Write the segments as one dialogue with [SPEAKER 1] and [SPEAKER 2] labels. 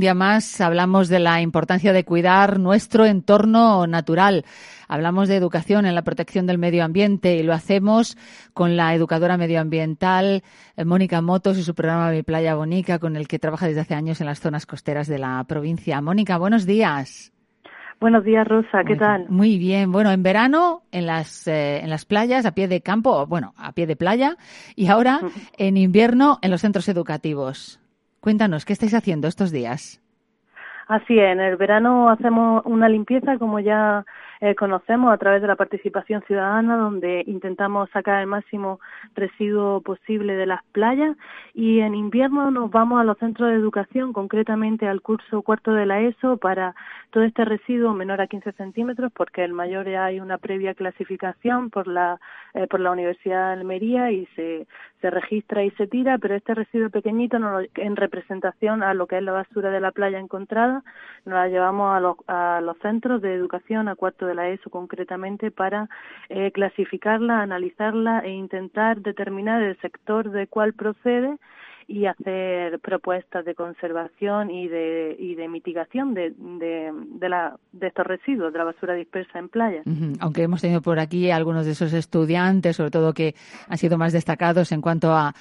[SPEAKER 1] un día más hablamos de la importancia de cuidar nuestro entorno natural. Hablamos de educación en la protección del medio ambiente y lo hacemos con la educadora medioambiental eh, Mónica Motos y su programa Mi Playa Bonica, con el que trabaja desde hace años en las zonas costeras de la provincia. Mónica, buenos días.
[SPEAKER 2] Buenos días, Rosa. ¿Qué tal?
[SPEAKER 1] Muy bien. Bueno, en verano en las eh, en las playas a pie de campo, bueno, a pie de playa, y ahora en invierno en los centros educativos. Cuéntanos, ¿qué estáis haciendo estos días?
[SPEAKER 2] Así es, en el verano hacemos una limpieza, como ya eh, conocemos a través de la participación ciudadana, donde intentamos sacar el máximo residuo posible de las playas y en invierno nos vamos a los centros de educación, concretamente al curso cuarto de la ESO, para todo este residuo menor a 15 centímetros, porque el mayor ya hay una previa clasificación por la, eh, por la Universidad de Almería y se, se registra y se tira, pero este residuo pequeñito en representación a lo que es la basura de la playa encontrada, nos la llevamos a los, a los centros de educación a cuarto de la ESO concretamente para eh, clasificarla, analizarla e intentar determinar el sector de cuál procede y hacer propuestas de conservación y de, y de mitigación de, de, la, de estos residuos, de la basura dispersa en playas.
[SPEAKER 1] Aunque hemos tenido por aquí algunos de esos estudiantes, sobre todo que han sido más destacados en cuanto a,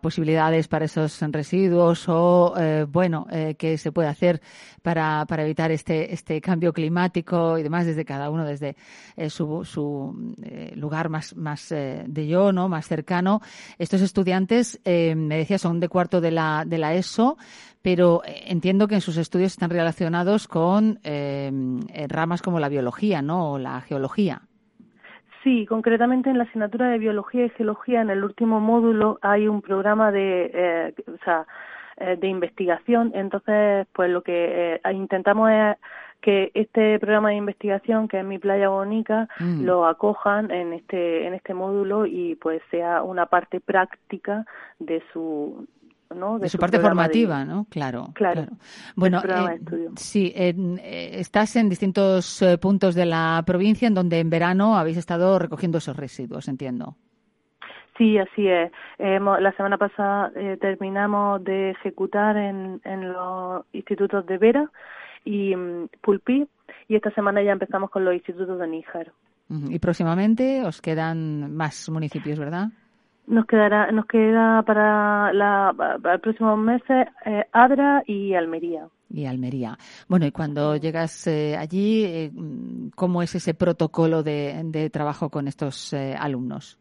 [SPEAKER 1] posibilidades para esos residuos o, eh, bueno, eh, qué se puede hacer para, para evitar este, este cambio climático y demás desde cada uno, desde eh, su, su lugar más, más de yo, ¿no? más cercano. Estos estudiantes, me decía, son de cuarto de la, de la ESO, pero eh, entiendo que en sus estudios están relacionados con eh, ramas como la biología, ¿no? O la geología.
[SPEAKER 2] Sí, concretamente en la asignatura de biología y geología, en el último módulo hay un programa de, eh, o sea, de investigación. Entonces, pues lo que intentamos es que este programa de investigación que es mi playa bonica mm. lo acojan en este en este módulo y pues sea una parte práctica de su
[SPEAKER 1] de, su, parte formativa, ¿no? Claro.
[SPEAKER 2] Claro.
[SPEAKER 1] Bueno, eh, sí, eh, estás en distintos eh, puntos de la provincia en donde en verano habéis estado recogiendo esos residuos, entiendo.
[SPEAKER 2] Sí, así es. la semana pasada terminamos de ejecutar en, en los institutos de Vera y um, Pulpí y esta semana ya empezamos con los institutos de Níjar.
[SPEAKER 1] Y próximamente os quedan más municipios, ¿verdad?
[SPEAKER 2] Nos quedará, nos queda para, la, para el próximo meses eh, Adra y Almería.
[SPEAKER 1] Y Almería. Bueno, y cuando llegas eh, allí, eh, ¿cómo es ese protocolo de, de trabajo con estos alumnos?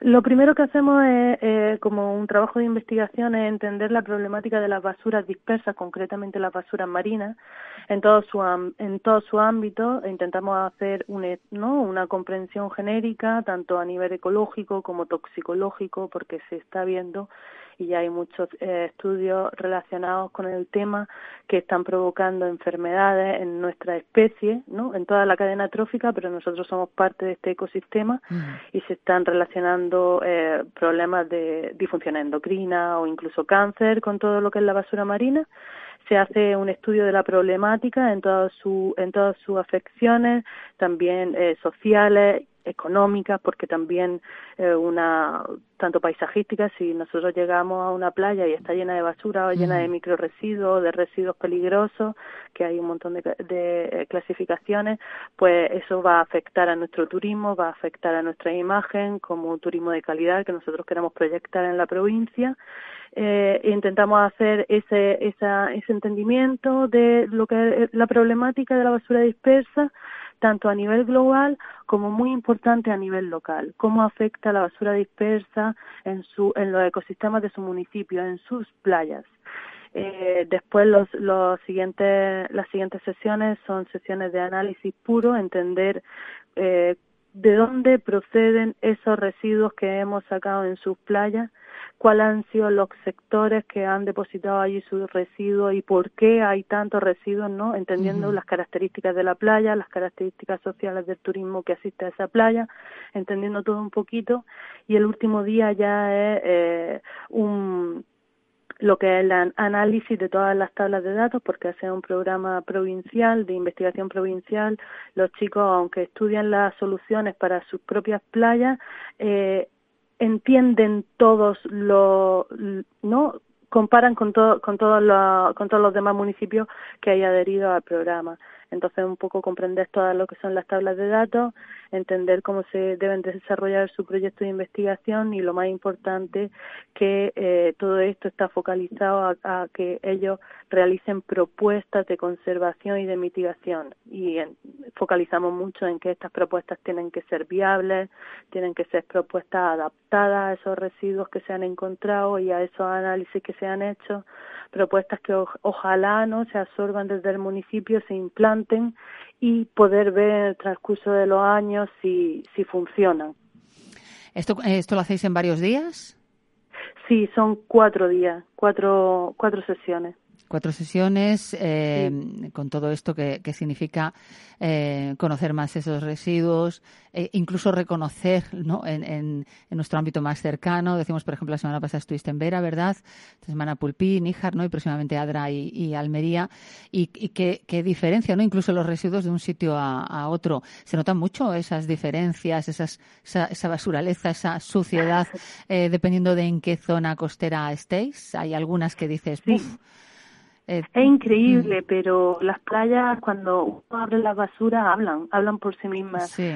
[SPEAKER 2] Lo primero que hacemos es, como un trabajo de investigación, es entender la problemática de las basuras dispersas, concretamente las basuras marinas, en todo su, en todo su ámbito. Intentamos hacer un, ¿no? una comprensión genérica, tanto a nivel ecológico como toxicológico, porque se está viendo y ya hay muchos eh, estudios relacionados con el tema que están provocando enfermedades en nuestra especie, ¿no? En toda la cadena trófica, pero nosotros somos parte de este ecosistema y se están relacionando eh, problemas de disfunción endocrina o incluso cáncer con todo lo que es la basura marina se hace un estudio de la problemática en todas su, en todas sus afecciones, también eh, sociales económicas, porque también eh, una tanto paisajística, si nosotros llegamos a una playa y está llena de basura o llena de microresiduos, de residuos peligrosos, que hay un montón de, de, clasificaciones, pues eso va a afectar a nuestro turismo, va a afectar a nuestra imagen como un turismo de calidad que nosotros queremos proyectar en la provincia. Eh, intentamos hacer ese, esa, ese entendimiento de lo que es la problemática de la basura dispersa, tanto a nivel global como muy importante a nivel local. Cómo afecta la basura dispersa en, su, en los ecosistemas de su municipio, en sus playas. Eh, después los, los siguientes, las siguientes sesiones son sesiones de análisis puro, entender eh, de dónde proceden esos residuos que hemos sacado en sus playas, cuáles han sido los sectores que han depositado allí sus residuos y por qué hay tantos residuos, ¿no? Entendiendo las características de la playa, las características sociales del turismo que asiste a esa playa, entendiendo todo un poquito. Y el último día ya es eh, un lo que es el análisis de todas las tablas de datos, porque hace un programa provincial, de investigación provincial, los chicos, aunque estudian las soluciones para sus propias playas, eh, entienden todos lo, ¿no? Comparan con, todo, con, todos los, con todos los demás municipios que hay adherido al programa. Entonces, un poco comprender todas lo que son las tablas de datos, entender cómo se deben desarrollar su proyecto de investigación y lo más importante, que eh, todo esto está focalizado a, que ellos realicen propuestas de conservación y de mitigación. Y focalizamos mucho en que estas propuestas tienen que ser viables, tienen que ser propuestas adaptadas a esos residuos que se han encontrado y a esos análisis que se han hecho propuestas que ojalá no se absorban desde el municipio, se implanten y poder ver en el transcurso de los años si, si funcionan.
[SPEAKER 1] ¿Esto, ¿Esto lo hacéis en varios días?
[SPEAKER 2] Sí, son cuatro días, cuatro, cuatro sesiones.
[SPEAKER 1] Cuatro sesiones eh, con todo esto que, significa eh, conocer más esos residuos, e incluso reconocer ¿no? En, en, nuestro ámbito más cercano. Decimos, por ejemplo, la semana pasada estuviste en Vera, ¿verdad? Esta semana Pulpí, Níjar, ¿no? y próximamente Adra y, Almería. Y, y qué, diferencia, ¿no? incluso los residuos de un sitio a, otro. Se notan mucho esas diferencias, esas, esa, esa basuraleza, esa suciedad, eh, dependiendo de en qué zona costera estéis. Hay algunas que dices, ¡puf!
[SPEAKER 2] Es increíble, mm. pero las playas cuando uno abre la basura hablan, hablan por sí mismas. Sí,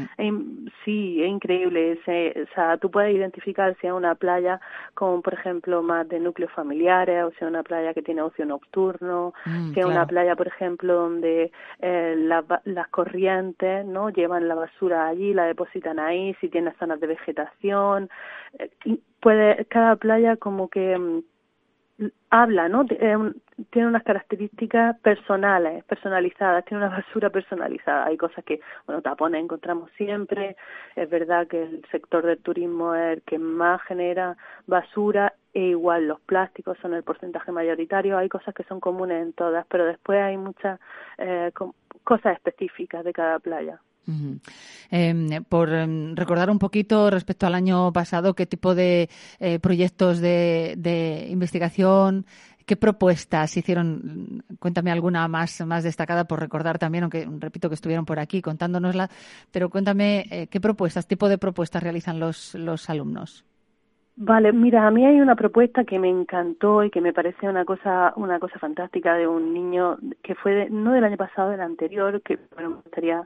[SPEAKER 2] sí es increíble. o sea, tú puedes identificar si es una playa con, por ejemplo, más de núcleos familiares, o si es una playa que tiene ocio nocturno, mm, si es una playa, por ejemplo, donde eh, las corrientes no llevan la basura allí, la depositan ahí, si tiene zonas de vegetación. Eh, puede cada playa como que mm, habla, ¿no? Tiene unas características personales, personalizadas, tiene una basura personalizada. Hay cosas que, bueno, tapones encontramos siempre. Es verdad que el sector del turismo es el que más genera basura e igual los plásticos son el porcentaje mayoritario. Hay cosas que son comunes en todas, pero después hay muchas eh, cosas específicas de cada playa.
[SPEAKER 1] Em, por em, recordar un poquito respecto al año pasado, qué tipo de eh, proyectos de, investigación, qué propuestas hicieron. Cuéntame alguna más, más destacada por recordar también, aunque repito que estuvieron por aquí contándonosla, pero cuéntame eh, qué propuestas, tipo de propuestas realizan los, los alumnos.
[SPEAKER 2] Vale, mira, a mí hay una propuesta que me encantó y que me parece una cosa, una cosa fantástica de un niño que fue no del año pasado, del anterior, que bueno, me gustaría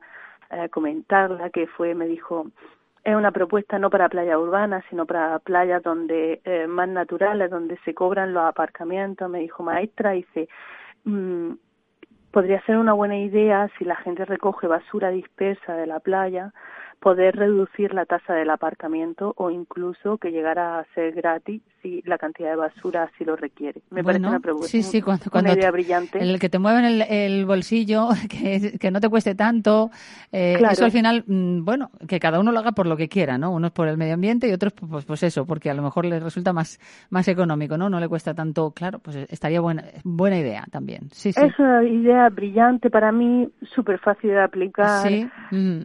[SPEAKER 2] eh, comentarla, que fue, me dijo, es una propuesta no para playas urbanas, sino para playas donde eh, más naturales, donde se cobran los aparcamientos. Me dijo, maestra, dice, mm, podría ser una buena idea si la gente recoge basura dispersa de la playa, poder reducir la tasa del aparcamiento o incluso que llegara a ser gratis si la cantidad de basura así lo requiere. Me parece una,
[SPEAKER 1] sí, sí, cuando, una idea brillante. El que te mueva el, el bolsillo, que, que, no te cueste tanto, eh, eso al final, mm, bueno, que cada uno lo haga por lo que quiera, ¿no? Unos por el medio ambiente y otros pues, pues eso, porque a lo mejor les resulta más, más económico, ¿no? No le cuesta tanto, claro, pues estaría buena, buena idea también. Sí, sí.
[SPEAKER 2] Es una idea brillante para mí, súper fácil de aplicar. Sí. Mm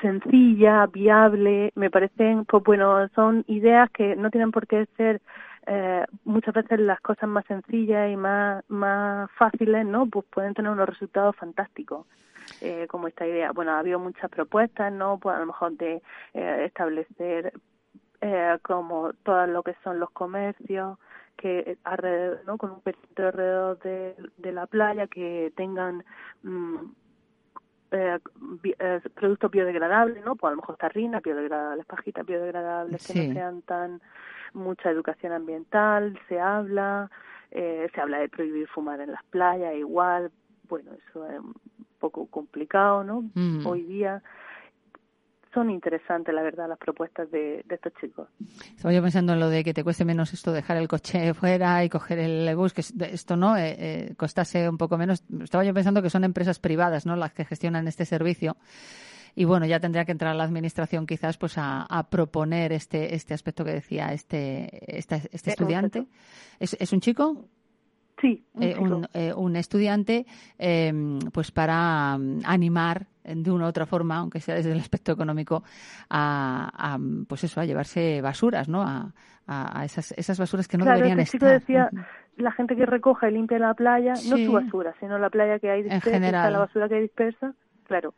[SPEAKER 2] sencilla, viable, me parecen, pues bueno, son ideas que no tienen por qué ser eh, muchas veces las cosas más sencillas y más, más fáciles, ¿no? Pues pueden tener unos resultados fantásticos. Eh, como esta idea. Bueno, ha habido muchas propuestas, ¿no? Pues a lo mejor de eh, establecer eh, como todo lo que son los comercios, que alrededor, ¿no? Con un perímetro alrededor de, de la playa, que tengan mm, eh, eh, productos biodegradables, ¿no? Pues a lo mejor tarrinas biodegradables, pajitas biodegradables, que no sean tan mucha educación ambiental, se habla, eh, se habla de prohibir fumar en las playas, igual, bueno, eso es un poco complicado, ¿no? Mm. Hoy día, son interesantes, la verdad, las propuestas de, estos chicos.
[SPEAKER 1] Estaba yo pensando en lo de que te cueste menos esto dejar el coche fuera y coger el bus, que esto no eh, eh, costase un poco menos. Estaba yo pensando que son empresas privadas, ¿no? Las que gestionan este servicio. Y bueno, ya tendría que entrar la administración quizás pues a, proponer este este aspecto que decía este este, este estudiante. ¿Es, ¿Es un chico?
[SPEAKER 2] Sí,
[SPEAKER 1] un, eh, un, estudiante, em, pues para mm, animar de una u otra forma, aunque sea desde el aspecto económico, a, pues eso, a llevarse basuras, ¿no? A, a esas, esas basuras que no deberían estar.
[SPEAKER 2] decía, la gente que recoge y limpia la playa, no su basura, sino la playa que hay dispersa, la basura que hay dispersa, claro,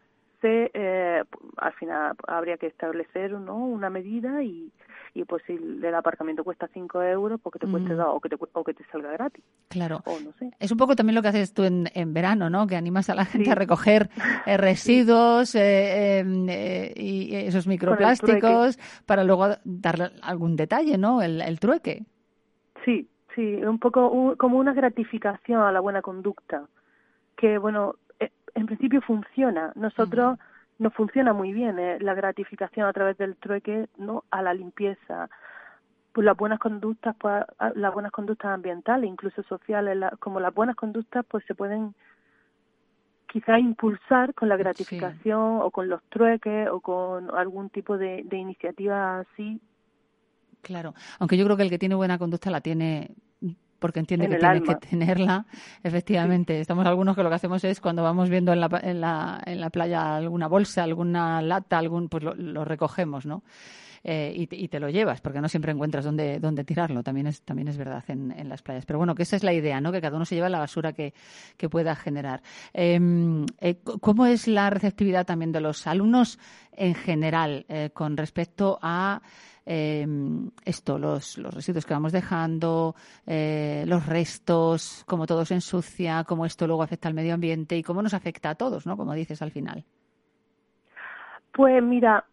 [SPEAKER 2] Entonces, eh, al final habría que establecer ¿no? una medida y, y pues si el aparcamiento cuesta 5 euros, pues que te cueste 2 mm. o, que te, o que te salga gratis.
[SPEAKER 1] Claro. O no sé. Es un poco también lo que haces tú en, en verano, ¿no? Que animas a la gente a recoger eh, residuos eh, em, eh, y esos microplásticos para luego darle algún detalle, ¿no? El, el trueque.
[SPEAKER 2] Sí, sí, un poco como una gratificación a la buena conducta. Que, bueno, en principio funciona. Nosotros no funciona muy bien ¿eh? la gratificación a través del trueque no a la limpieza. Pues las buenas conductas pues, las buenas conductas ambientales incluso sociales como las buenas conductas pues se pueden quizá impulsar con la gratificación o con los trueques o con algún tipo de, de iniciativa así.
[SPEAKER 1] Claro, aunque yo creo que el que tiene buena conducta la tiene porque entiende que tiene que tenerla. Efectivamente, estamos algunos que lo que hacemos es cuando vamos viendo en la, en la, en la playa alguna bolsa, alguna lata, algún, pues lo, recogemos, ¿no? Eh, y, te lo llevas, porque no siempre encuentras dónde, dónde tirarlo, también es, también es verdad en, en, las playas. Pero bueno, que esa es la idea, ¿no? Que cada uno se lleva la basura que, que pueda generar. Em, eh, ¿Cómo es la receptividad también de los alumnos en general eh, con respecto a eh, esto, los, los residuos que vamos dejando, eh, los restos, cómo todo se ensucia, cómo esto luego afecta al medio ambiente y cómo nos afecta a todos, ¿no? Como dices al final.
[SPEAKER 2] Pues mira,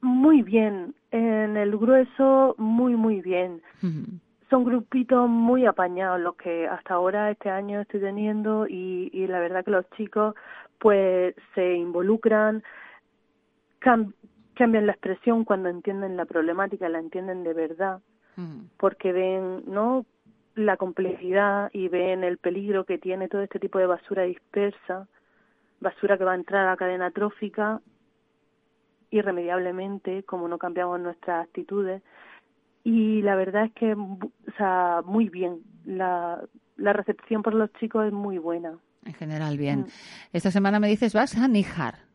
[SPEAKER 2] muy bien. En el grueso, muy, muy bien. Son grupitos muy apañados los que hasta ahora este año estoy teniendo y, y la verdad que los chicos pues se involucran, cambian la expresión cuando entienden la problemática, la entienden de verdad, porque ven, ¿no? la complejidad y ven el peligro que tiene todo este tipo de basura dispersa, basura que va a entrar a la cadena trófica irremediablemente, como no cambiamos nuestras actitudes. Y la verdad es que, o sea, muy bien. La, la recepción por los chicos es muy buena.
[SPEAKER 1] En general, bien. Mm. Esta semana me dices, vas a Níjar.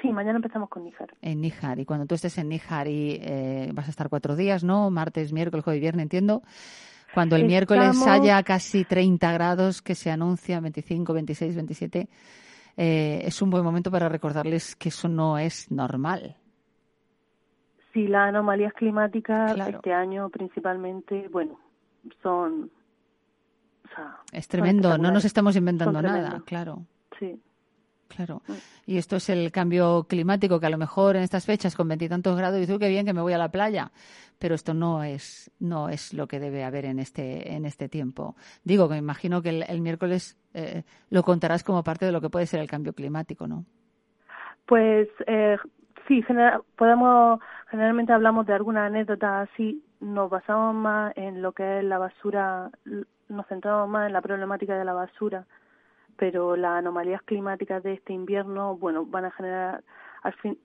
[SPEAKER 2] Sí, mañana empezamos con Níjar.
[SPEAKER 1] En Níjar. Y cuando tú estés en Níjar y eh, vas a estar cuatro días, ¿no? Martes, miércoles, jueves y viernes, entiendo. Cuando el miércoles haya casi 30 grados, que se anuncia 25, 26, 27, es un buen momento para recordarles que eso no es normal.
[SPEAKER 2] Sí, las anomalías climáticas este año principalmente, bueno, son...
[SPEAKER 1] es tremendo, no nos estamos inventando nada, claro.
[SPEAKER 2] Sí.
[SPEAKER 1] Claro. Mm. Y esto es el cambio climático que a lo mejor en estas fechas con veintitantos grados dices, qué bien que me voy a la playa, pero esto no es no es lo que debe haber en este en este tiempo. Digo que me imagino que el, miércoles eh, lo contarás como parte de lo que puede ser el cambio climático, ¿no?
[SPEAKER 2] Pues eh, sí, podemos generalmente hablamos de alguna anécdota así, nos basamos más en lo que es la basura, nos centramos más en la problemática de la basura pero las anomalías climáticas de este invierno, bueno, van a generar, al fin,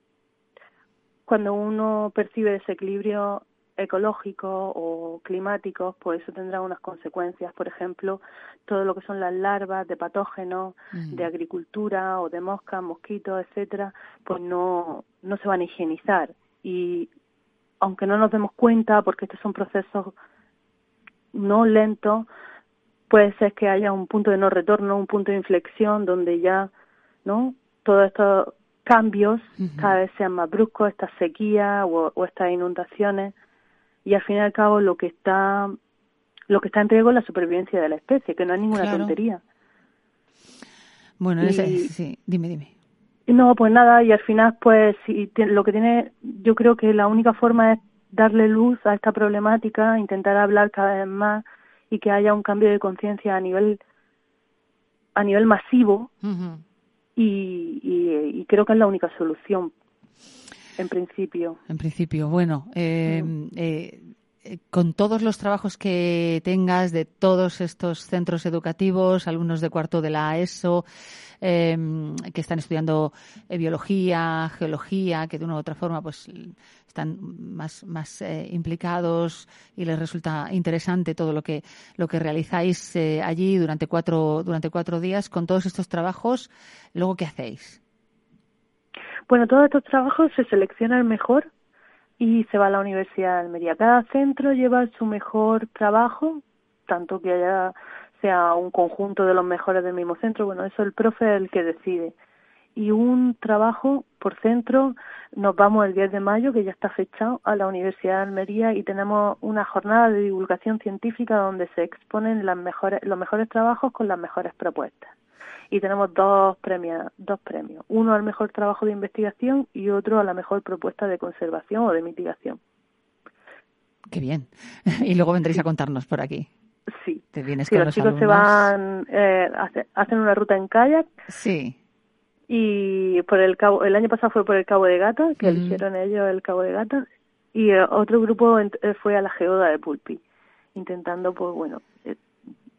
[SPEAKER 2] cuando uno percibe desequilibrio ecológico o climáticos, pues eso tendrá unas consecuencias. Por ejemplo, todo lo que son las larvas de patógenos de agricultura o de moscas, mosquitos, etcétera, pues no, no se van a higienizar. Y aunque no nos demos cuenta, porque estos son procesos no lentos, puede ser que haya un punto de no retorno, un punto de inflexión donde ya, ¿no? Todos estos cambios cada vez sean más bruscos, estas sequías o, estas inundaciones y al fin y al cabo lo que está lo que está en riesgo es la supervivencia de la especie, que no es ninguna tontería.
[SPEAKER 1] Bueno, sí, dime, dime.
[SPEAKER 2] No, pues nada, y al final, pues, si, lo que tiene, yo creo que la única forma es darle luz a esta problemática, intentar hablar cada vez más, y que haya un cambio de conciencia a nivel a nivel masivo y, y, creo que es la única solución en principio.
[SPEAKER 1] En principio, bueno, eh, eh, con todos los trabajos que tengas de todos estos centros educativos, alumnos de cuarto de la ESO, Em, que están estudiando eh, biología, geología, que de una u otra forma pues están más, más eh, implicados y les resulta interesante todo lo que, lo que realizáis eh, allí durante cuatro, durante cuatro días con todos estos trabajos. Luego, ¿qué hacéis?
[SPEAKER 2] Bueno, todos estos trabajos se selecciona el mejor y se va a la Universidad de Almería. Cada centro lleva su mejor trabajo, tanto que haya sea un conjunto de los mejores del mismo centro, bueno, eso el profe es el que decide. y un trabajo por centro. Nos vamos el 10 de mayo, que ya está fechado, a la Universidad de Almería y tenemos una jornada de divulgación científica donde se exponen las mejores, los mejores trabajos con las mejores propuestas. Y tenemos dos premios, dos premios, uno al mejor trabajo de investigación y otro a la mejor propuesta de conservación o de mitigación.
[SPEAKER 1] Qué bien. Y luego vendréis a contarnos por aquí.
[SPEAKER 2] Sí.
[SPEAKER 1] Te vienes
[SPEAKER 2] sí,
[SPEAKER 1] con
[SPEAKER 2] los, chicos se van, eh, hacen una ruta en kayak.
[SPEAKER 1] Sí.
[SPEAKER 2] Y por el cabo, el año pasado fue por el Cabo de Gata, que
[SPEAKER 1] Mm.
[SPEAKER 2] eligieron ellos el Cabo de Gata. Y eh, otro grupo eh, fue a la geoda de Pulpi, intentando, pues bueno, eh,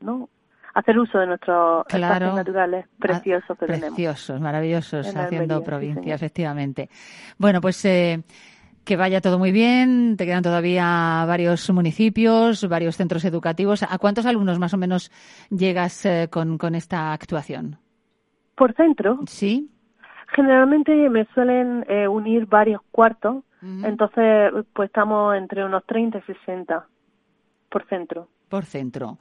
[SPEAKER 2] ¿no? Hacer uso de nuestros
[SPEAKER 1] Claro.
[SPEAKER 2] espacios naturales preciosos que
[SPEAKER 1] Ah,
[SPEAKER 2] tenemos.
[SPEAKER 1] Preciosos, maravillosos,
[SPEAKER 2] En
[SPEAKER 1] haciendo
[SPEAKER 2] Almería, sí,
[SPEAKER 1] provincia,
[SPEAKER 2] señor.
[SPEAKER 1] efectivamente. Bueno, pues eh, que vaya todo muy bien. Te quedan todavía varios municipios, varios centros educativos. ¿A cuántos alumnos más o menos llegas eh, con, con esta actuación?
[SPEAKER 2] Por centro,
[SPEAKER 1] ¿Sí?
[SPEAKER 2] generalmente me suelen eh, unir varios cuartos,
[SPEAKER 1] Ujú.
[SPEAKER 2] entonces pues estamos entre unos 30 y 60 por centro.
[SPEAKER 1] Por centro.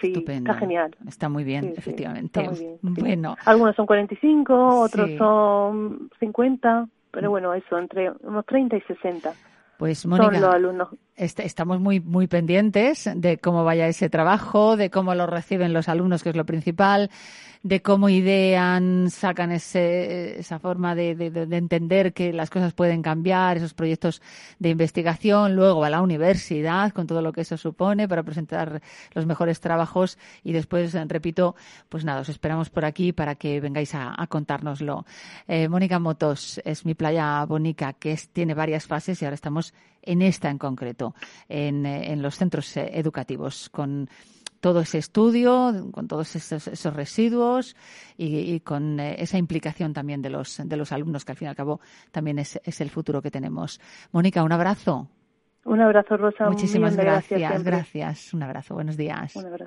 [SPEAKER 2] Sí,
[SPEAKER 1] Estupendo.
[SPEAKER 2] está genial.
[SPEAKER 1] Está muy bien,
[SPEAKER 2] Sí,
[SPEAKER 1] efectivamente.
[SPEAKER 2] está muy bien.
[SPEAKER 1] Bueno,
[SPEAKER 2] Algunos son 45, otros son 50, pero bueno, eso, entre unos 30 y 60
[SPEAKER 1] pues
[SPEAKER 2] son
[SPEAKER 1] Mónica,
[SPEAKER 2] los alumnos.
[SPEAKER 1] Est- estamos muy, muy pendientes de cómo vaya ese trabajo, de cómo lo reciben los alumnos, que es lo principal, de cómo idean, sacan ese, esa forma de, de- de entender que las cosas pueden cambiar, esos proyectos de investigación, luego a la universidad, con todo lo que eso supone, para presentar los mejores trabajos y después, repito, pues nada, os esperamos por aquí para que vengáis a, a contárnoslo. Eh, Mónica Motos es mi playa bonica, que es, tiene varias fases y ahora estamos en esta en concreto, en, eh, en los centros eh, educativos, con todo ese estudio, con todos esos, esos residuos y, y con eh, esa implicación también de los, de los alumnos, que al fin y al cabo también es, es el futuro que tenemos. Mónica, un abrazo.
[SPEAKER 2] Un abrazo, Rosa.
[SPEAKER 1] Muchísimas gracias.
[SPEAKER 2] siempre.
[SPEAKER 1] Gracias. Un abrazo. Buenos días.
[SPEAKER 2] Un abrazo.